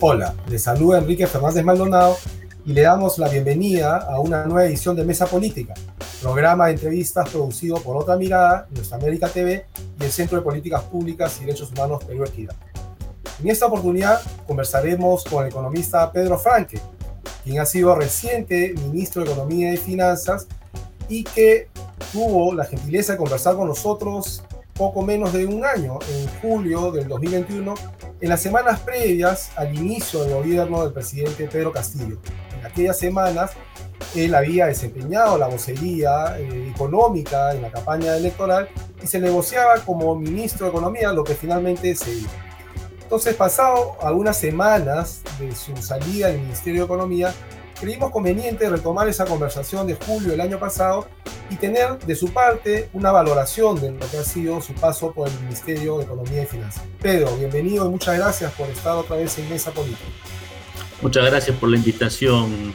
Hola, les saluda Enrique Fernández Maldonado y le damos la bienvenida a una nueva edición de Mesa Política, programa de entrevistas producido por Otra Mirada, Nuestra América TV y el Centro de Políticas Públicas y Derechos Humanos Perú Equidad. En esta oportunidad conversaremos con el economista Pedro Franque, quien ha sido reciente ministro de Economía y Finanzas y que tuvo la gentileza de conversar con nosotros poco menos de un año, en julio del 2021, en las semanas previas al inicio del gobierno del presidente Pedro Castillo. En aquellas semanas, él había desempeñado la vocería eh, económica en la campaña electoral y se negociaba como ministro de Economía, lo que finalmente se dio. Entonces, pasado algunas semanas de su salida del Ministerio de Economía, creímos conveniente retomar esa conversación de julio del año pasado y tener de su parte una valoración de lo que ha sido su paso por el Ministerio de Economía y Finanzas. Pedro, bienvenido y muchas gracias por estar otra vez en Mesa Política. Muchas gracias por la invitación,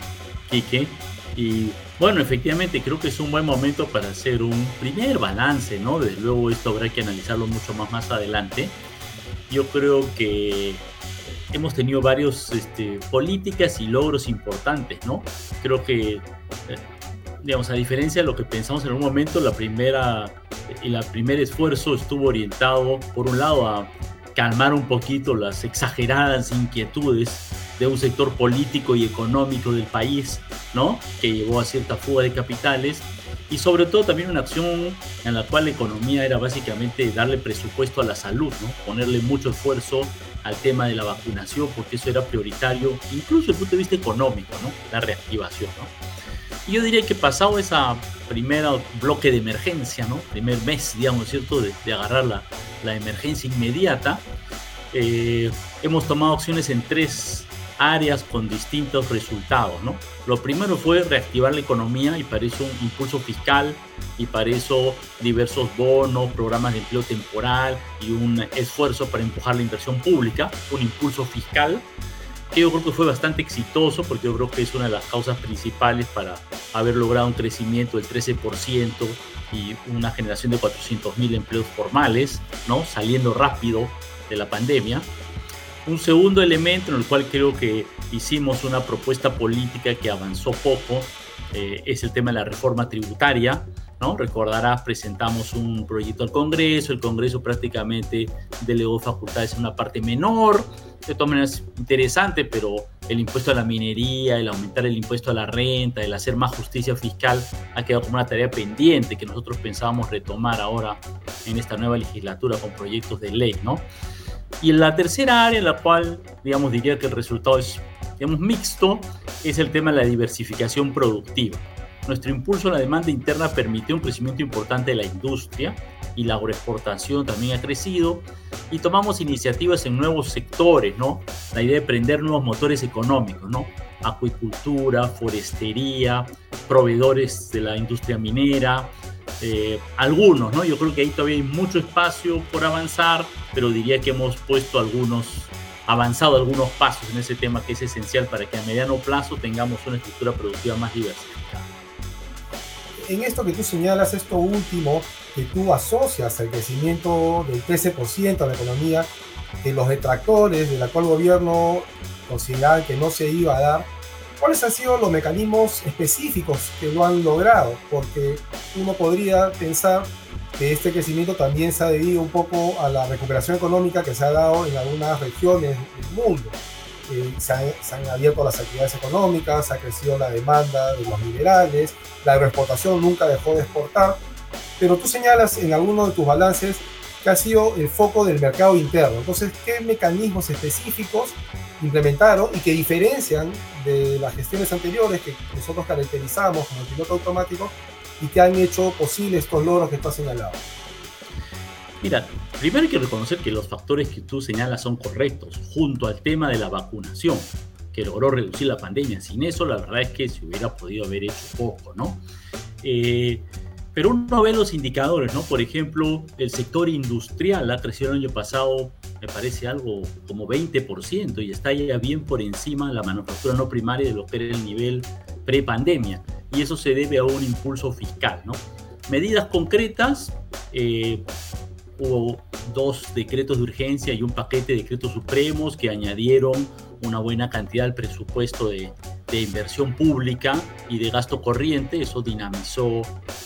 Quique. Y bueno, efectivamente creo que es un buen momento para hacer un primer balance, ¿no? Desde luego esto habrá que analizarlo mucho más más adelante. Yo creo que hemos tenido varios este, políticas y logros importantes, ¿no? Creo que, eh, digamos, a diferencia de lo que pensamos en un momento, la primera, el primer esfuerzo estuvo orientado, por un lado, a calmar un poquito las exageradas inquietudes de un sector político y económico del país, ¿no? Que llevó a cierta fuga de capitales y sobre todo también una acción en la cual la economía era básicamente darle presupuesto a la salud, ¿no? Ponerle mucho esfuerzo al tema de la vacunación porque eso era prioritario, incluso desde el punto de vista económico, ¿no? La reactivación, ¿no? Y yo diría que pasado esa primera bloque de emergencia, ¿no? Primer mes, digamos, ¿cierto? De, de agarrar la, la, emergencia inmediata, eh, hemos tomado acciones en tres áreas con distintos resultados. ¿no? Lo primero fue reactivar la economía y para eso un impulso fiscal y para eso diversos bonos, programas de empleo temporal y un esfuerzo para empujar la inversión pública, un impulso fiscal que yo creo que fue bastante exitoso porque yo creo que es una de las causas principales para haber logrado un crecimiento del 13% y una generación de 400.000 empleos formales, ¿no? saliendo rápido de la pandemia. Un segundo elemento en el cual creo que hicimos una propuesta política que avanzó poco eh, es el tema de la reforma tributaria. ¿no? Recordarás, presentamos un proyecto al Congreso, el Congreso prácticamente delegó facultades en una parte menor, de todas maneras interesante, pero el impuesto a la minería, el aumentar el impuesto a la renta, el hacer más justicia fiscal ha quedado como una tarea pendiente que nosotros pensábamos retomar ahora en esta nueva legislatura con proyectos de ley, ¿no? Y la tercera área en la cual, digamos, diría que el resultado es, digamos, mixto, es el tema de la diversificación productiva. Nuestro impulso a la demanda interna permitió un crecimiento importante de la industria y la agroexportación también ha crecido y tomamos iniciativas en nuevos sectores, ¿no? La idea de prender nuevos motores económicos, ¿no? Acuicultura, forestería, proveedores de la industria minera, eh, algunos, ¿no? Yo creo que ahí todavía hay mucho espacio por avanzar, pero diría que hemos puesto algunos, avanzado algunos pasos en ese tema que es esencial para que a mediano plazo tengamos una estructura productiva más diversificada. En esto que tú señalas, esto último, que tú asocias al crecimiento del 13% de la economía, que los detractores del actual gobierno consideraban que no se iba a dar, ¿Cuáles han sido los mecanismos específicos que lo han logrado? Porque uno podría pensar este crecimiento también se ha debido un poco a la recuperación económica que se ha dado en algunas regiones del mundo. Eh, se, han, abierto las actividades económicas, ha crecido la demanda de los minerales, la agroexportación nunca dejó de exportar, pero tú señalas en alguno de tus balances que ha sido el foco del mercado interno. Entonces, ¿qué mecanismos específicos implementaron y que diferencian de las gestiones anteriores que nosotros caracterizamos como el piloto automático y que han hecho posible estos logros que tú has señalado? Mira, primero hay que reconocer que los factores que tú señalas son correctos, junto al tema de la vacunación, que logró reducir la pandemia. Sin eso, la verdad es que se hubiera podido haber hecho poco, ¿no? Eh, pero uno ve los indicadores, ¿no? Por ejemplo, el sector industrial ha crecido el año pasado, me parece algo como 20% y está ya bien por encima de la manufactura no primaria de lo que era el nivel pre-pandemia. Y eso se debe a un impulso fiscal, ¿no? Medidas concretas, eh, hubo dos decretos de urgencia y un paquete de decretos supremos que añadieron una buena cantidad del presupuesto de, de inversión pública y de gasto corriente, eso dinamizó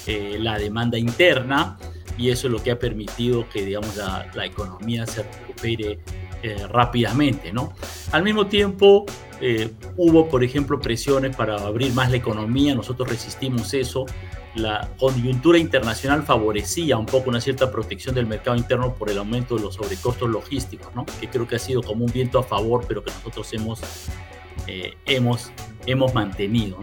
eh, la demanda interna y eso es lo que ha permitido que digamos, la, la economía se recupere eh, rápidamente. ¿no? Al mismo tiempo, eh, hubo, por ejemplo, presiones para abrir más la economía, nosotros resistimos eso. La coyuntura internacional favorecía un poco una cierta protección del mercado interno por el aumento de los sobrecostos logísticos, ¿no? que creo que ha sido como un viento a favor, pero que nosotros hemos, eh, hemos, hemos mantenido.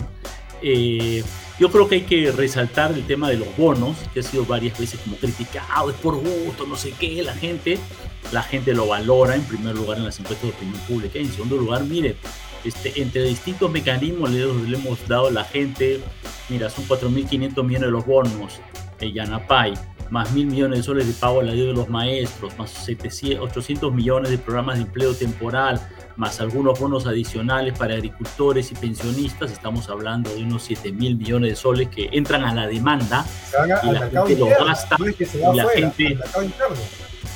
Eh, yo creo que hay que resaltar el tema de los bonos, que ha sido varias veces como criticado, es por gusto, no sé qué, la gente, la gente lo valora en primer lugar en las encuestas de opinión pública, en segundo lugar, mire, este, entre distintos mecanismos le, le hemos dado a la gente, mira, son 4.500 millones de los bonos, el Yanapay, más mil millones de soles de pago a la de los maestros, más 700, 800 millones de programas de empleo temporal, más algunos bonos adicionales para agricultores y pensionistas, estamos hablando de unos 7 mil millones de soles que entran a la demanda y la gente lo gasta y la gente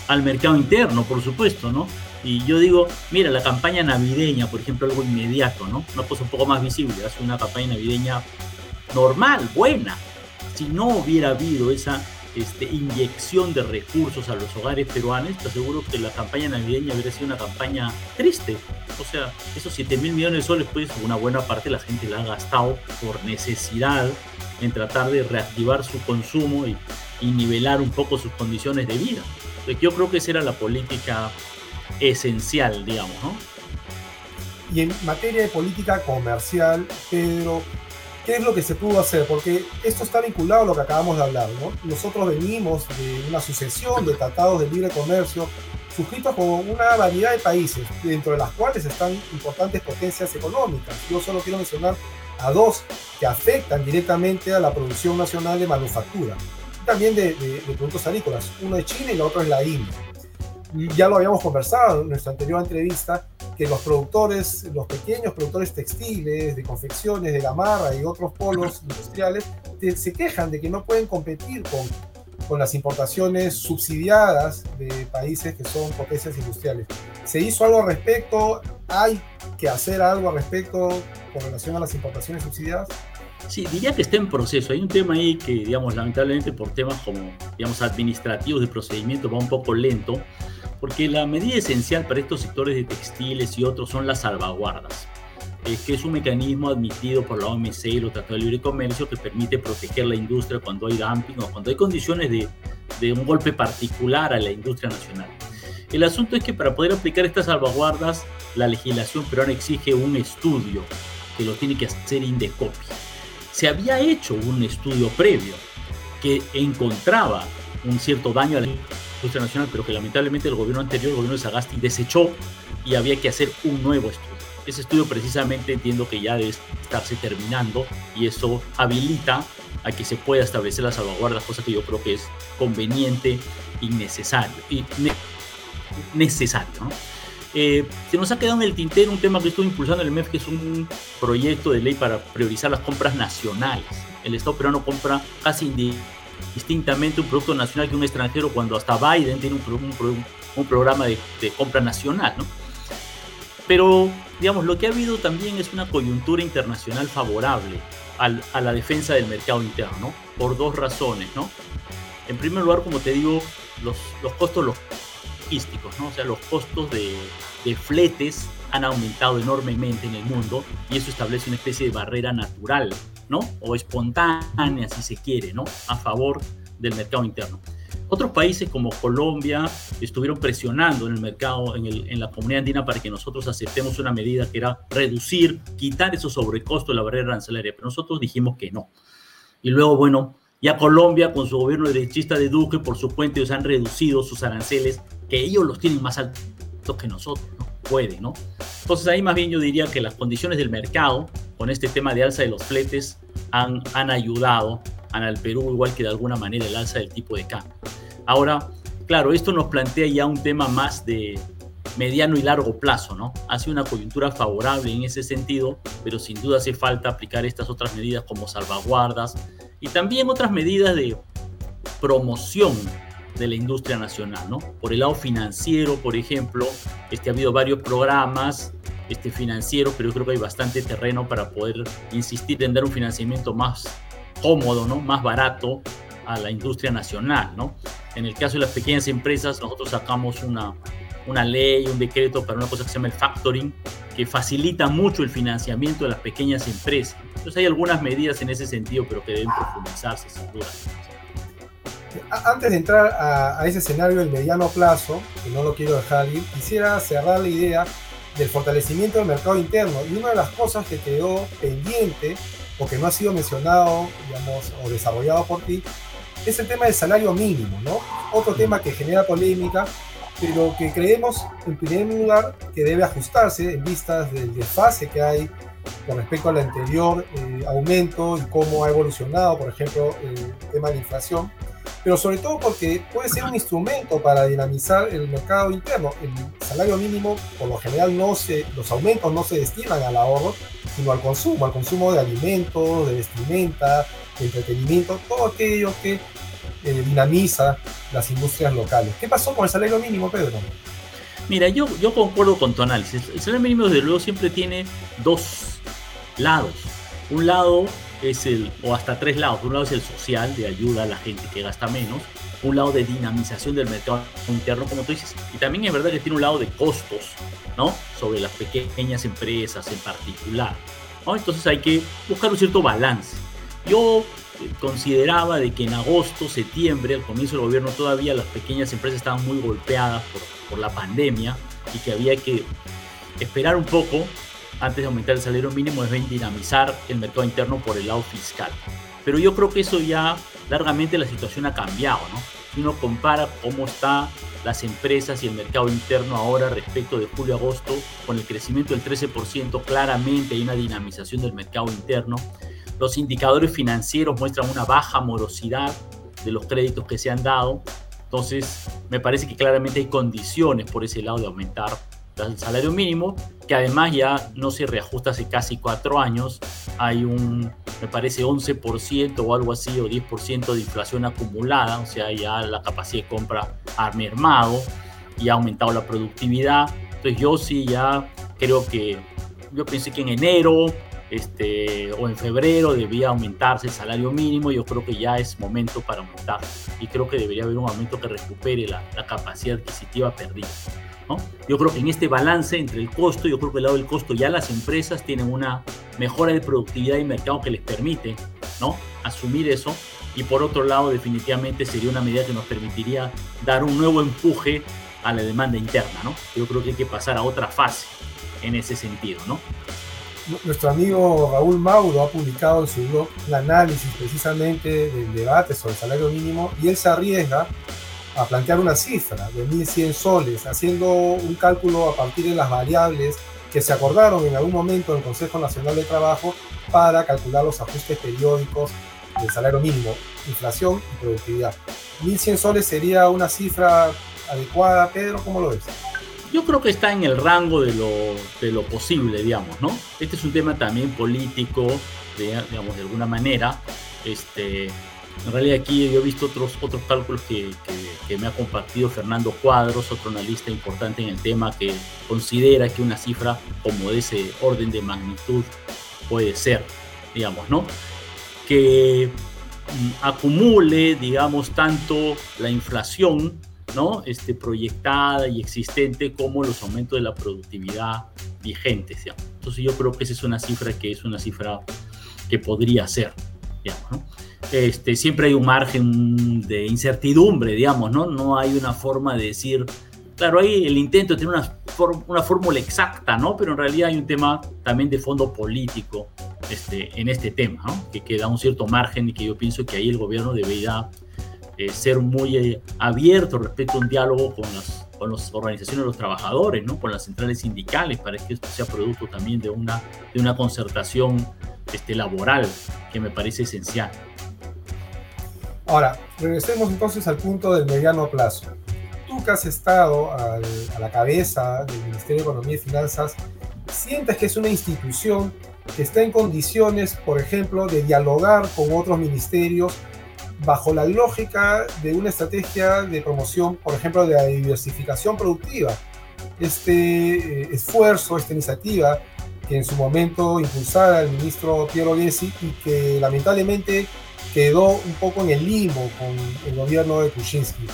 al mercado interno, por supuesto, ¿no? Y yo digo, mira, la campaña navideña, por ejemplo, algo inmediato, ¿no? Una cosa un poco más visible, hace una campaña navideña normal, buena. Si no hubiera habido esa este, inyección de recursos a los hogares peruanos, te aseguro que la campaña navideña hubiera sido una campaña triste. O sea, esos 7 mil millones de soles, pues una buena parte la gente la ha gastado por necesidad en tratar de reactivar su consumo y, y nivelar un poco sus condiciones de vida. Entonces, yo creo que esa era la política esencial, digamos, ¿no? Y en materia de política comercial, Pedro, ¿qué es lo que se pudo hacer? Porque esto está vinculado a lo que acabamos de hablar, ¿no? Nosotros venimos de una sucesión de tratados de libre comercio suscritos con una variedad de países, dentro de las cuales están importantes potencias económicas. Yo solo quiero mencionar a dos que afectan directamente a la producción nacional de manufactura, también de, de, de productos agrícolas. Uno es China y el otro es la India ya lo habíamos conversado en nuestra anterior entrevista, que los productores, los pequeños productores textiles, de confecciones, de gamarra y otros polos industriales, se quejan de que no pueden competir con, con las importaciones subsidiadas de países que son potencias industriales. ¿Se hizo algo al respecto? ¿Hay que hacer algo al respecto con relación a las importaciones subsidiadas? Sí, diría que está en proceso. Hay un tema ahí que, digamos, lamentablemente por temas como, digamos, administrativos de procedimiento va un poco lento porque la medida esencial para estos sectores de textiles y otros son las salvaguardas, eh, que es un mecanismo admitido por la OMC y los tratados de libre comercio que permite proteger la industria cuando hay dumping o cuando hay condiciones de, de un golpe particular a la industria nacional. El asunto es que para poder aplicar estas salvaguardas, la legislación peruana exige un estudio que lo tiene que hacer Indecopi. Se había hecho un estudio previo que encontraba un cierto daño a la industria nacional, pero que lamentablemente el gobierno anterior, el gobierno de Sagasti, desechó y había que hacer un nuevo estudio. Ese estudio precisamente entiendo que ya debe estarse terminando y eso habilita a que se pueda establecer la salvaguarda, cosa que yo creo que es conveniente y necesario. Y ne necesario ¿no? Eh, se nos ha quedado en el tintero un tema que estuvo impulsando el MEF, que es un proyecto de ley para priorizar las compras nacionales. El Estado peruano compra casi distintamente un producto nacional que un extranjero cuando hasta Biden tiene un, un, un programa de, de, compra nacional, ¿no? Pero, digamos, lo que ha habido también es una coyuntura internacional favorable al, a la defensa del mercado interno, ¿no? Por dos razones, ¿no? En primer lugar, como te digo, los, los costos logísticos, ¿no? O sea, los costos de, de fletes han aumentado enormemente en el mundo y eso establece una especie de barrera natural ¿no? O espontánea, si se quiere, ¿no? A favor del mercado interno. Otros países como Colombia estuvieron presionando en el mercado, en, el, en, la comunidad andina, para que nosotros aceptemos una medida que era reducir, quitar esos sobrecostos de la barrera arancelaria, pero nosotros dijimos que no. Y luego, bueno, ya Colombia, con su gobierno derechista de Duque, por su cuenta, ellos han reducido sus aranceles, que ellos los tienen más altos que nosotros, ¿no? Puede, ¿no? Entonces ahí más bien yo diría que las condiciones del mercado con este tema de alza de los fletes han, han ayudado al Perú, igual que de alguna manera el alza del tipo de cambio. Ahora, claro, esto nos plantea ya un tema más de mediano y largo plazo, ¿no? Hace una coyuntura favorable en ese sentido, pero sin duda hace falta aplicar estas otras medidas como salvaguardas y también otras medidas de promoción de la industria nacional, ¿no? Por el lado financiero, por ejemplo, este, ha habido varios programas este, financiero, pero yo creo que hay bastante terreno para poder insistir en dar un financiamiento más cómodo, ¿no? más barato a la industria nacional. ¿no? En el caso de las pequeñas empresas, nosotros sacamos una, una ley, un decreto para una cosa que se llama el factoring, que facilita mucho el financiamiento de las pequeñas empresas. Entonces hay algunas medidas en ese sentido, pero que deben profundizarse sin duda. Antes de entrar a, a, ese escenario del mediano plazo, que no lo quiero dejar ir, quisiera cerrar la idea del fortalecimiento del mercado interno. Y una de las cosas que quedó pendiente, o que no ha sido mencionado, digamos, o desarrollado por ti, es el tema del salario mínimo, ¿no? Otro tema que genera polémica, pero que creemos, en primer lugar, que debe ajustarse en vistas del desfase que hay con respecto al anterior eh, aumento y cómo ha evolucionado, por ejemplo, el tema de la inflación pero sobre todo porque puede ser un instrumento para dinamizar el mercado interno. El salario mínimo, por lo general, no se, los aumentos no se destinan al ahorro, sino al consumo, al consumo de alimentos, de vestimenta, de entretenimiento, todo aquello que eh, dinamiza las industrias locales. ¿Qué pasó con el salario mínimo, Pedro? Mira, yo, yo concuerdo con tu análisis. El salario mínimo, desde luego, siempre tiene dos lados. Un lado es el, o hasta tres lados. un lado es el social, de ayuda a la gente que gasta menos. Un lado de dinamización del mercado interno, como tú dices. Y también es verdad que tiene un lado de costos, ¿no? Sobre las pequeñas empresas en particular. ¿no? Entonces hay que buscar un cierto balance. Yo eh, consideraba de que en agosto, septiembre, al comienzo del gobierno, todavía las pequeñas empresas estaban muy golpeadas por, por la pandemia y que había que esperar un poco antes de aumentar el salario mínimo es dinamizar el mercado interno por el lado fiscal. Pero yo creo que eso ya largamente la situación ha cambiado, ¿no? Si uno compara cómo están las empresas y el mercado interno ahora respecto de julio-agosto, con el crecimiento del 13%, claramente hay una dinamización del mercado interno. Los indicadores financieros muestran una baja morosidad de los créditos que se han dado. Entonces, me parece que claramente hay condiciones por ese lado de aumentar el salario mínimo, que además ya no se reajusta hace casi cuatro años. Hay un, me parece, 11% o algo así, o 10% de inflación acumulada, o sea, ya la capacidad de compra ha mermado y ha aumentado la productividad. Entonces yo sí ya creo que, yo pensé que en enero este, o en febrero debía aumentarse el salario mínimo, yo creo que ya es momento para aumentar y creo que debería haber un aumento que recupere la, la capacidad adquisitiva perdida. Yo creo que en este balance entre el costo, yo creo que el lado del costo ya las empresas tienen una mejora de productividad y mercado que les permite ¿no? asumir eso. Y por otro lado, definitivamente sería una medida que nos permitiría dar un nuevo empuje a la demanda interna. ¿no? Yo creo que hay que pasar a otra fase en ese sentido. ¿no? Nuestro amigo Raúl Mauro ha publicado en su blog un análisis precisamente del debate sobre el salario mínimo y él se arriesga a plantear una cifra de 1.100 soles, haciendo un cálculo a partir de las variables que se acordaron en algún momento en el Consejo Nacional de Trabajo para calcular los ajustes periódicos del salario mínimo, inflación y productividad. 1.100 soles sería una cifra adecuada, Pedro, ¿cómo lo ves? Yo creo que está en el rango de lo, de lo posible, digamos, ¿no? Este es un tema también político, digamos, de alguna manera. Este, en realidad aquí yo he visto otros, otros cálculos que, me ha compartido Fernando Cuadros, otro analista importante en el tema, que considera que una cifra como de ese orden de magnitud puede ser, digamos, ¿no? Que mm, acumule, digamos, tanto la inflación, ¿no? Este, proyectada y existente como los aumentos de la productividad vigentes, Entonces yo creo que esa es una cifra que es una cifra que podría ser, digamos, ¿no? Este, siempre hay un margen de incertidumbre, digamos, ¿no? No hay una forma de decir, claro, hay el intento tener una, una fórmula exacta, ¿no? Pero en realidad hay un tema también de fondo político este, en este tema, ¿no? Que, queda un cierto margen y que yo pienso que ahí el gobierno debería eh, ser muy eh, abierto respecto a un diálogo con las, con las organizaciones de los trabajadores, ¿no? Con las centrales sindicales, para que esto sea producto también de una, de una concertación este, laboral que me parece esencial. Ahora, regresemos entonces al punto del mediano plazo. Tú que has estado a la cabeza del Ministerio de Economía y Finanzas, ¿sientes que es una institución que está en condiciones, por ejemplo, de dialogar con otros ministerios bajo la lógica de una estrategia de promoción, por ejemplo, de la diversificación productiva? este eh, esfuerzo, esta iniciativa que en su momento impulsara el ministro Piero Gessi y que lamentablemente quedó un poco en el limbo con el gobierno de Kuczynski.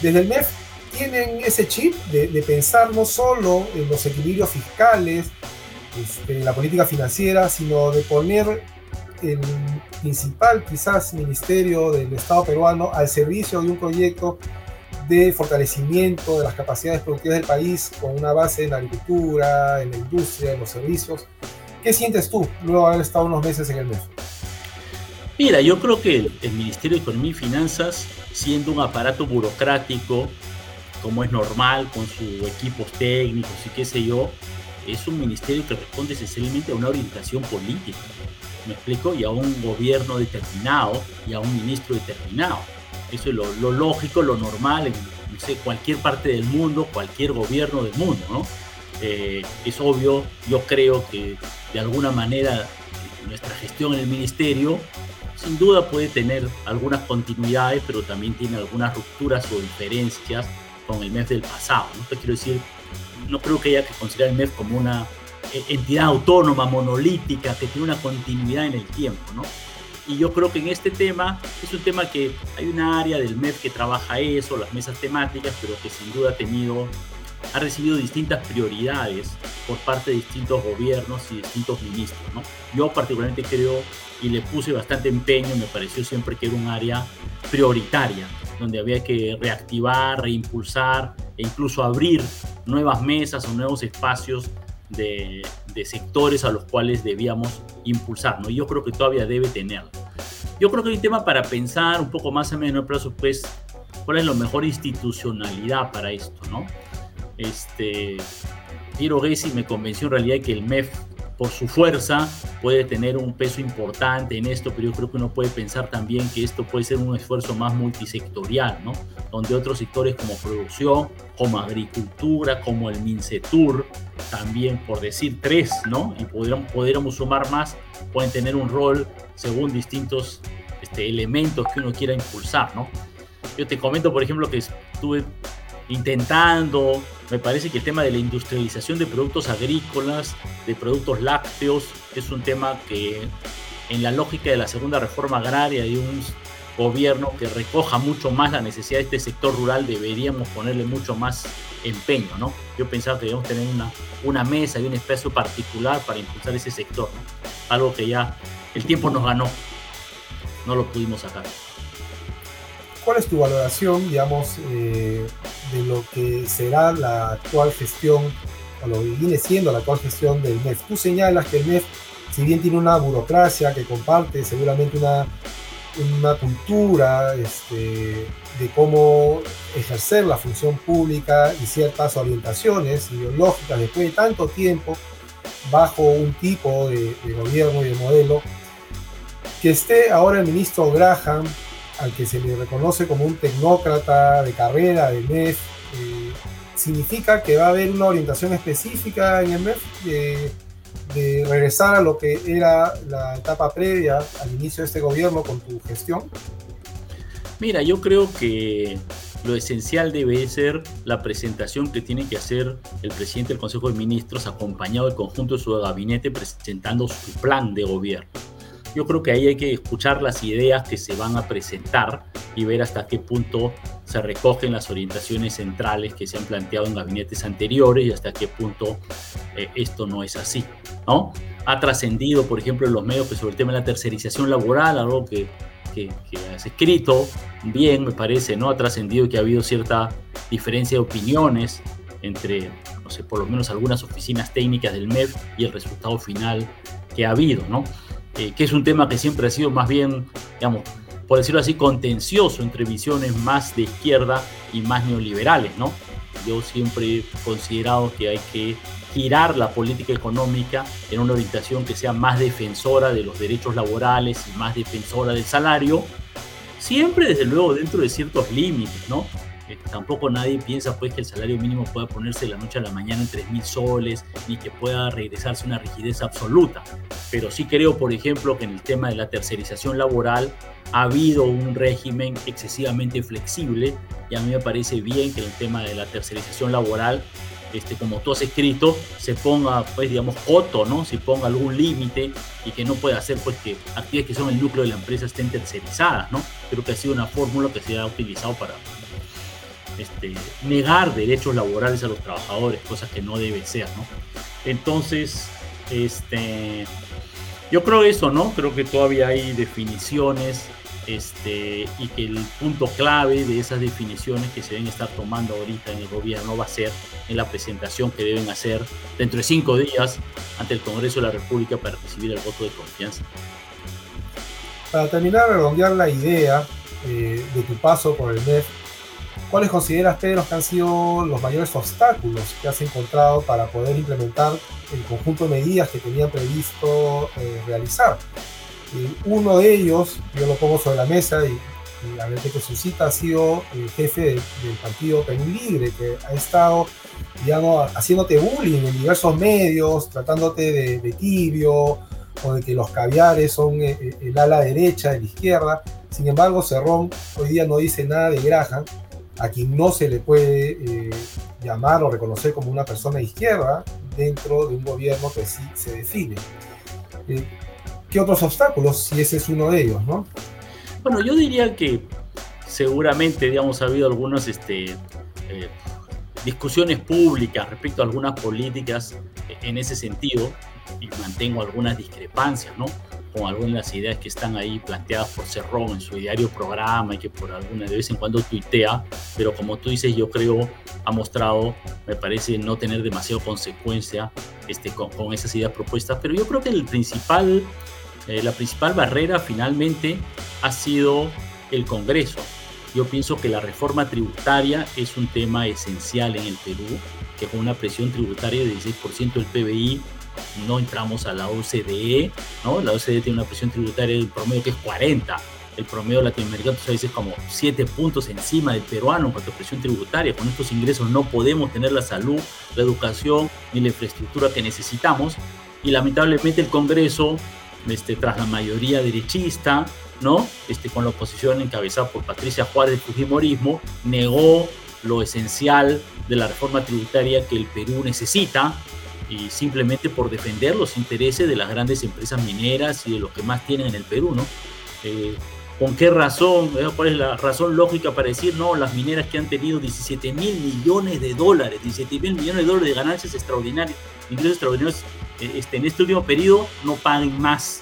Desde el MEF tienen ese chip de, pensar no solo en los equilibrios fiscales, este, la política financiera, sino de poner el principal quizás ministerio del Estado peruano al servicio de un proyecto de fortalecimiento de las capacidades productivas del país con una base en la agricultura, en la industria, en los servicios. ¿Qué sientes tú luego de haber estado unos meses en el MEF? Mira, yo creo que el Ministerio de Economía y Finanzas, siendo un aparato burocrático, como es normal, con sus equipos técnicos y qué sé yo, es un ministerio que responde esencialmente a una orientación política. ¿Me explico? Y a un gobierno determinado y a un ministro determinado. Eso es lo, lógico, lo normal en no sé, cualquier parte del mundo, cualquier gobierno del mundo. Eh, es obvio, yo creo que de alguna manera nuestra gestión en el ministerio sin duda puede tener algunas continuidades, pero también tiene algunas rupturas o diferencias con el MEF del pasado. ¿no? quiero decir, no creo que haya que considerar el MEF como una eh, entidad autónoma, monolítica, que tiene una continuidad en el tiempo. ¿no? Y yo creo que en este tema es un tema que hay una área del MEF que trabaja eso, las mesas temáticas, pero que sin duda ha tenido, ha recibido distintas prioridades por parte de distintos gobiernos y distintos ministros. ¿no? Yo particularmente creo y le puse bastante empeño, me pareció siempre que era un área prioritaria, donde había que reactivar, reimpulsar e incluso abrir nuevas mesas o nuevos espacios de, sectores a los cuales debíamos impulsar, ¿no? Y yo creo que todavía debe tenerlo. Yo creo que hay un tema para pensar un poco más a medio plazo, pues, cuál es la mejor institucionalidad para esto, ¿no? Este, Piero Gessi me convenció en realidad que el MEF por su fuerza puede tener un peso importante en esto, pero yo creo que uno puede pensar también que esto puede ser un esfuerzo más multisectorial, ¿no? Donde otros sectores como producción, como agricultura, como el MINCETUR, también por decir tres, ¿no? Y podríamos, sumar más, pueden tener un rol según distintos este, elementos que uno quiera impulsar, ¿no? Yo te comento, por ejemplo, que estuve intentando me parece que el tema de la industrialización de productos agrícolas, de productos lácteos, es un tema que en la lógica de la segunda reforma agraria y un gobierno que recoja mucho más la necesidad de este sector rural, deberíamos ponerle mucho más empeño, ¿no? Yo pensaba que debíamos tener una, una mesa y un espacio particular para impulsar ese sector. Algo que ya el tiempo nos ganó, no lo pudimos sacar. ¿Cuál es tu valoración, digamos, eh, de lo que será la actual gestión, o lo que viene siendo la actual gestión del MEF? Tú señalas que el MEF, si bien tiene una burocracia que comparte seguramente una, una cultura este, de cómo ejercer la función pública y ciertas orientaciones ideológicas después de tanto tiempo bajo un tipo de, de gobierno y de modelo, que esté ahora el ministro Graham al que se le reconoce como un tecnócrata de carrera, de MEF, eh, significa que va a haber una orientación específica en el MEF de, regresar a lo que era la etapa previa al inicio de este gobierno con tu gestión? Mira, yo creo que lo esencial debe ser la presentación que tiene que hacer el presidente del Consejo de Ministros acompañado del conjunto de su gabinete presentando su plan de gobierno. Yo creo que ahí hay que escuchar las ideas que se van a presentar y ver hasta qué punto se recogen las orientaciones centrales que se han planteado en gabinetes anteriores y hasta qué punto eh, esto no es así, ¿no? Ha trascendido, por ejemplo, en los medios que sobre el tema de la tercerización laboral, algo que, que, que has escrito bien, me parece, ¿no? Ha trascendido que ha habido cierta diferencia de opiniones entre, no sé, por lo menos algunas oficinas técnicas del MEF y el resultado final que ha habido, ¿no? Eh, que es un tema que siempre ha sido más bien, digamos, por decirlo así, contencioso entre visiones más de izquierda y más neoliberales, ¿no? Yo siempre he considerado que hay que girar la política económica en una orientación que sea más defensora de los derechos laborales y más defensora del salario, siempre desde luego dentro de ciertos límites, ¿no? Tampoco nadie piensa pues que el salario mínimo pueda ponerse de la noche a la mañana en 3.000 soles, ni que pueda regresarse una rigidez absoluta. Pero sí creo, por ejemplo, que en el tema de la tercerización laboral ha habido un régimen excesivamente flexible y a mí me parece bien que en el tema de la tercerización laboral este, como tú has escrito, se ponga, pues, digamos, coto, ¿no? Se ponga algún límite y que no pueda hacer, pues, que actividades que son el núcleo de la empresa estén tercerizadas, ¿no? Creo que ha sido una fórmula que se ha utilizado para este, negar derechos laborales a los trabajadores, cosas que no debe ser, ¿no? Entonces, este, yo creo eso, ¿no? Creo que todavía hay definiciones este, y que el punto clave de esas definiciones que se deben estar tomando ahorita en el gobierno va a ser en la presentación que deben hacer dentro de cinco días ante el Congreso de la República para recibir el voto de confianza. Para terminar, redondear la idea eh, de tu paso por el MEF, ¿cuáles consideras, Pedro, que han sido los mayores obstáculos que has encontrado para poder implementar el conjunto de medidas que tenían previsto eh, realizar? uno de ellos, yo lo pongo sobre la mesa y, la gente que suscita ha sido el jefe del, partido Perú Libre, que ha estado, digamos, haciéndote bullying en diversos medios, tratándote de, tibio o de que los caviares son el, eh, eh, el, ala derecha de la izquierda. Sin embargo, Cerrón hoy día no dice nada de Graham, a quien no se le puede eh, llamar o reconocer como una persona de izquierda dentro de un gobierno que sí se define. ¿Qué otros obstáculos, si ese es uno de ellos, no? Bueno, yo diría que seguramente, digamos, ha habido algunas este, eh, discusiones públicas respecto a algunas políticas en ese sentido y mantengo algunas discrepancias, ¿no? Con algunas de las ideas que están ahí planteadas por Cerrón en su diario programa y que por alguna de vez en cuando tuitea, pero como tú dices, yo creo ha mostrado, me parece, no tener demasiado consecuencia este, con, con esas ideas propuestas, pero yo creo que el principal eh, la principal barrera finalmente ha sido el Congreso. Yo pienso que la reforma tributaria es un tema esencial en el Perú, que con una presión tributaria de 16% del PBI no entramos a la OCDE, ¿no? La OCDE tiene una presión tributaria del promedio que es 40, el promedio latinoamericano a veces como 7 puntos encima del peruano en cuanto a presión tributaria. Con estos ingresos no podemos tener la salud, la educación ni la infraestructura que necesitamos y lamentablemente el Congreso este, tras la mayoría derechista, ¿no? Este, con la oposición encabezada por Patricia Juárez del negó lo esencial de la reforma tributaria que el Perú necesita y simplemente por defender los intereses de las grandes empresas mineras y de los que más tienen en el Perú, ¿no? Eh, ¿Con qué razón? Eh, ¿Cuál es la razón lógica para decir, no, las mineras que han tenido 17 mil millones de dólares, 17 mil millones de dólares de ganancias extraordinarias, ingresos extraordinarios eh, este, en este último periodo no paguen más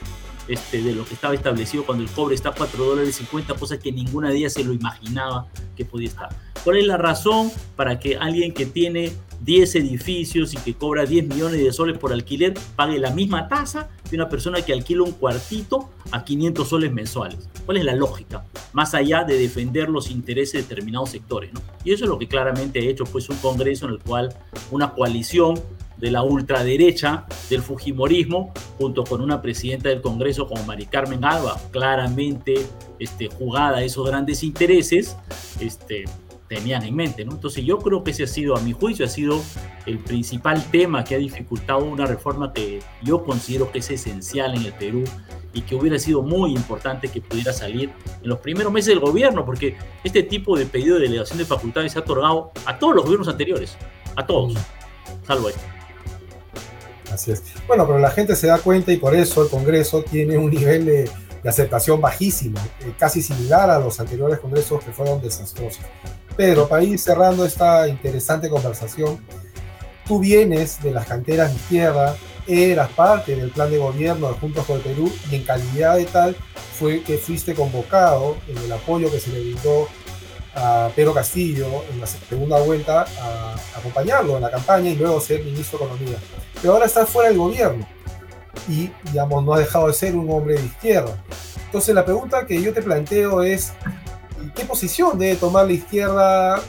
este, de lo que estaba establecido cuando el cobre está a 4 dólares 50, cosa que ninguna de ellas se lo imaginaba que podía estar. ¿Cuál es la razón para que alguien que tiene 10 edificios y que cobra 10 millones de soles por alquiler pague la misma tasa que una persona que alquila un cuartito a 500 soles mensuales? ¿Cuál es la lógica? Más allá de defender los intereses de determinados sectores. Y eso es lo que claramente ha hecho pues, un Congreso en el cual una coalición de la ultraderecha del Fujimorismo, junto con una presidenta del Congreso como Mari Carmen Alba, claramente este, jugada a esos grandes intereses, este, tenían en mente. ¿no? Entonces yo creo que ese ha sido, a mi juicio, ha sido el principal tema que ha dificultado una reforma que yo considero que es esencial en el Perú y que hubiera sido muy importante que pudiera salir en los primeros meses del gobierno, porque este tipo de pedido de delegación de facultades se ha otorgado a todos los gobiernos anteriores, a todos, salvo este. Así es. Bueno, pero la gente se da cuenta y por eso el Congreso tiene un nivel de, aceptación bajísimo, eh, casi similar a los anteriores congresos que fueron desastrosos. Pedro, para ir cerrando esta interesante conversación, tú vienes de las canteras de izquierda, eras parte del plan de gobierno de Juntos por el Perú y en calidad de tal fue que fuiste convocado en el apoyo que se le brindó a Pedro Castillo en la segunda vuelta a acompañarlo en la campaña y luego ser ministro de Economía pero ahora está fuera del gobierno y, digamos, no ha dejado de ser un hombre de izquierda. Entonces la pregunta que yo te planteo es, ¿qué posición debe tomar la izquierda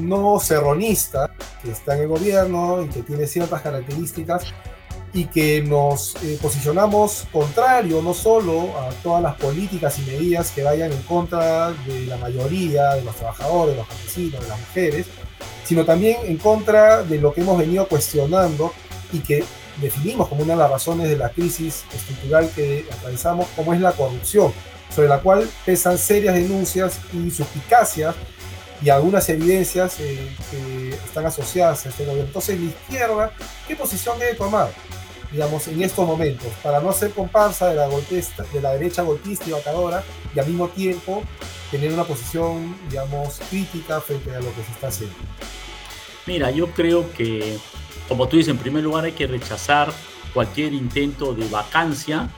no serronista, que está en el gobierno y que tiene ciertas características, y que nos eh, posicionamos contrario no solo a todas las políticas y medidas que vayan en contra de la mayoría de los trabajadores, de los campesinos, de las mujeres, sino también en contra de lo que hemos venido cuestionando y que definimos como una de las razones de la crisis estructural que atravesamos, como es la corrupción, sobre la cual pesan serias denuncias y suspicacias y algunas evidencias eh, que están asociadas a este gobierno. Entonces, la izquierda, ¿qué posición debe tomar? digamos, en estos momentos, para no ser comparsa de la, golpista, de la derecha golpista y vacadora y al mismo tiempo tener una posición, digamos, crítica frente a lo que se está haciendo. Mira, yo creo que, como tú dices, en primer lugar hay que rechazar cualquier intento de vacancia,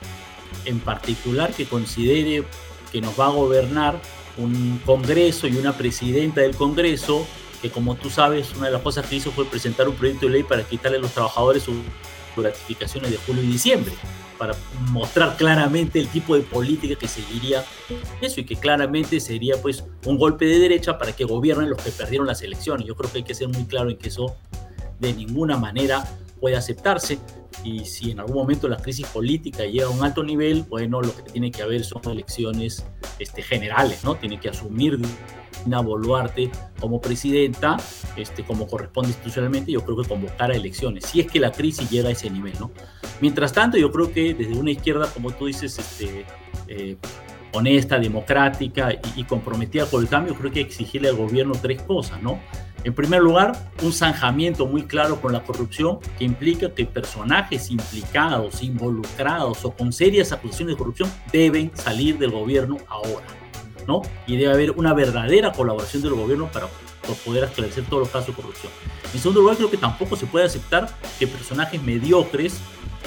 en particular que considere que nos va a gobernar un Congreso y una presidenta del Congreso, que como tú sabes, una de las cosas que hizo fue presentar un proyecto de ley para quitarle a los trabajadores sus gratificaciones de julio y diciembre, para mostrar claramente el tipo de política que seguiría eso y que claramente sería pues un golpe de derecha para que gobiernen los que perdieron las elecciones. Yo creo que hay que ser muy claro en que eso de ninguna manera puede aceptarse y si en algún momento la crisis política llega a un alto nivel, bueno, lo que tiene que haber son elecciones este, generales, ¿no? Tiene que asumir Dina Boluarte como presidenta, este, como corresponde institucionalmente, yo creo que convocar a elecciones, si es que la crisis llega a ese nivel, ¿no? Mientras tanto, yo creo que desde una izquierda, como tú dices, este, eh, honesta, democrática y, comprometida con el cambio, creo que exigirle al gobierno tres cosas, ¿no? En primer lugar, un zanjamiento muy claro con la corrupción que implica que personajes implicados, involucrados o con serias acusaciones de corrupción deben salir del gobierno ahora. ¿no? Y debe haber una verdadera colaboración del gobierno para poder esclarecer todos los casos de corrupción. En segundo lugar, creo que tampoco se puede aceptar que personajes mediocres,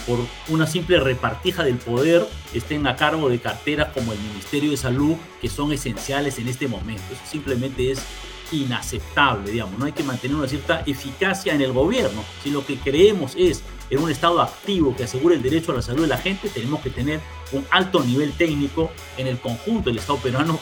por una simple repartija del poder, estén a cargo de carteras como el Ministerio de Salud, que son esenciales en este momento. Simplemente es inaceptable, digamos, no hay que mantener una cierta eficacia en el gobierno. Si lo que creemos es en un Estado activo que asegure el derecho a la salud de la gente, tenemos que tener un alto nivel técnico en el conjunto del Estado peruano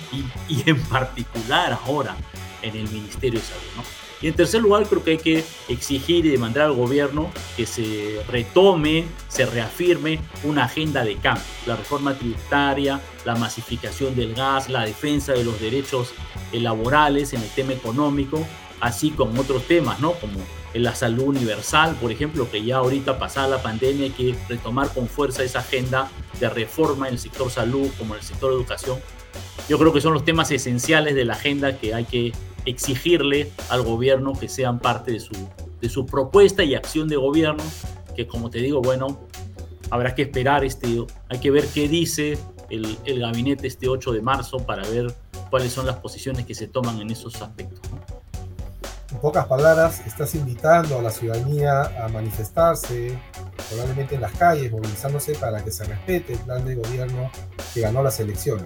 y, en particular ahora en el Ministerio de Salud. ¿no? Y en tercer lugar, creo que hay que exigir y demandar al gobierno que se retome, se reafirme una agenda de cambio. La reforma tributaria, la masificación del gas, la defensa de los derechos laborales en el tema económico, así como otros temas, ¿no? Como la salud universal, por ejemplo, que ya ahorita pasada la pandemia hay que retomar con fuerza esa agenda de reforma en el sector salud como en el sector educación. Yo creo que son los temas esenciales de la agenda que hay que exigirle al gobierno que sean parte de su, de su propuesta y acción de gobierno, que como te digo, bueno, habrá que esperar, este, hay que ver qué dice el, el gabinete este 8 de marzo para ver cuáles son las posiciones que se toman en esos aspectos. En pocas palabras, estás invitando a la ciudadanía a manifestarse, probablemente en las calles, movilizándose para que se respete el plan de gobierno que ganó las elecciones.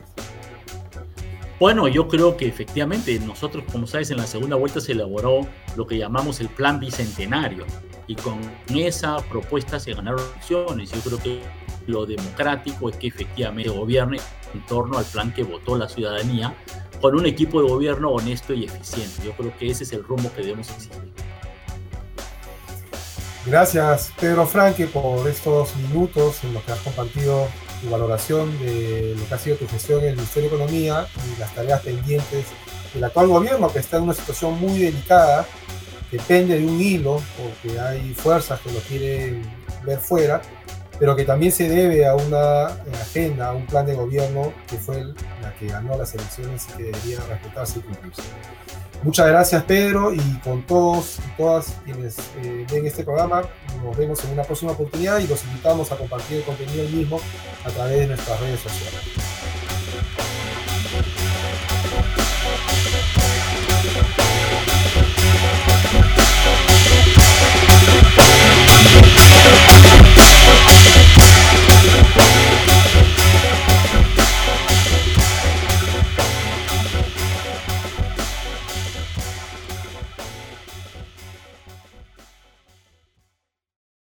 Bueno, yo creo que efectivamente nosotros, como sabes, en la segunda vuelta se elaboró lo que llamamos el plan bicentenario y con esa propuesta se ganaron elecciones. Yo creo que lo democrático es que efectivamente gobierne en torno al plan que votó la ciudadanía con un equipo de gobierno honesto y eficiente. Yo creo que ese es el rumbo que debemos exigir. Gracias, Pedro Franque, por estos minutos en los que has compartido tu valoración de lo que ha sido tu gestión en el Ministerio de Economía y las tareas pendientes del actual gobierno, que está en una situación muy delicada, depende de un hilo, porque hay fuerzas que lo quieren ver fuera, pero que también se debe a una agenda, a un plan de gobierno que fue la que ganó las elecciones y que debería respetarse y cumplirse. Muchas gracias Pedro y con todos y todas quienes eh, ven este programa, nos vemos en una próxima oportunidad y los invitamos a compartir el contenido mismo a través de nuestras redes sociales.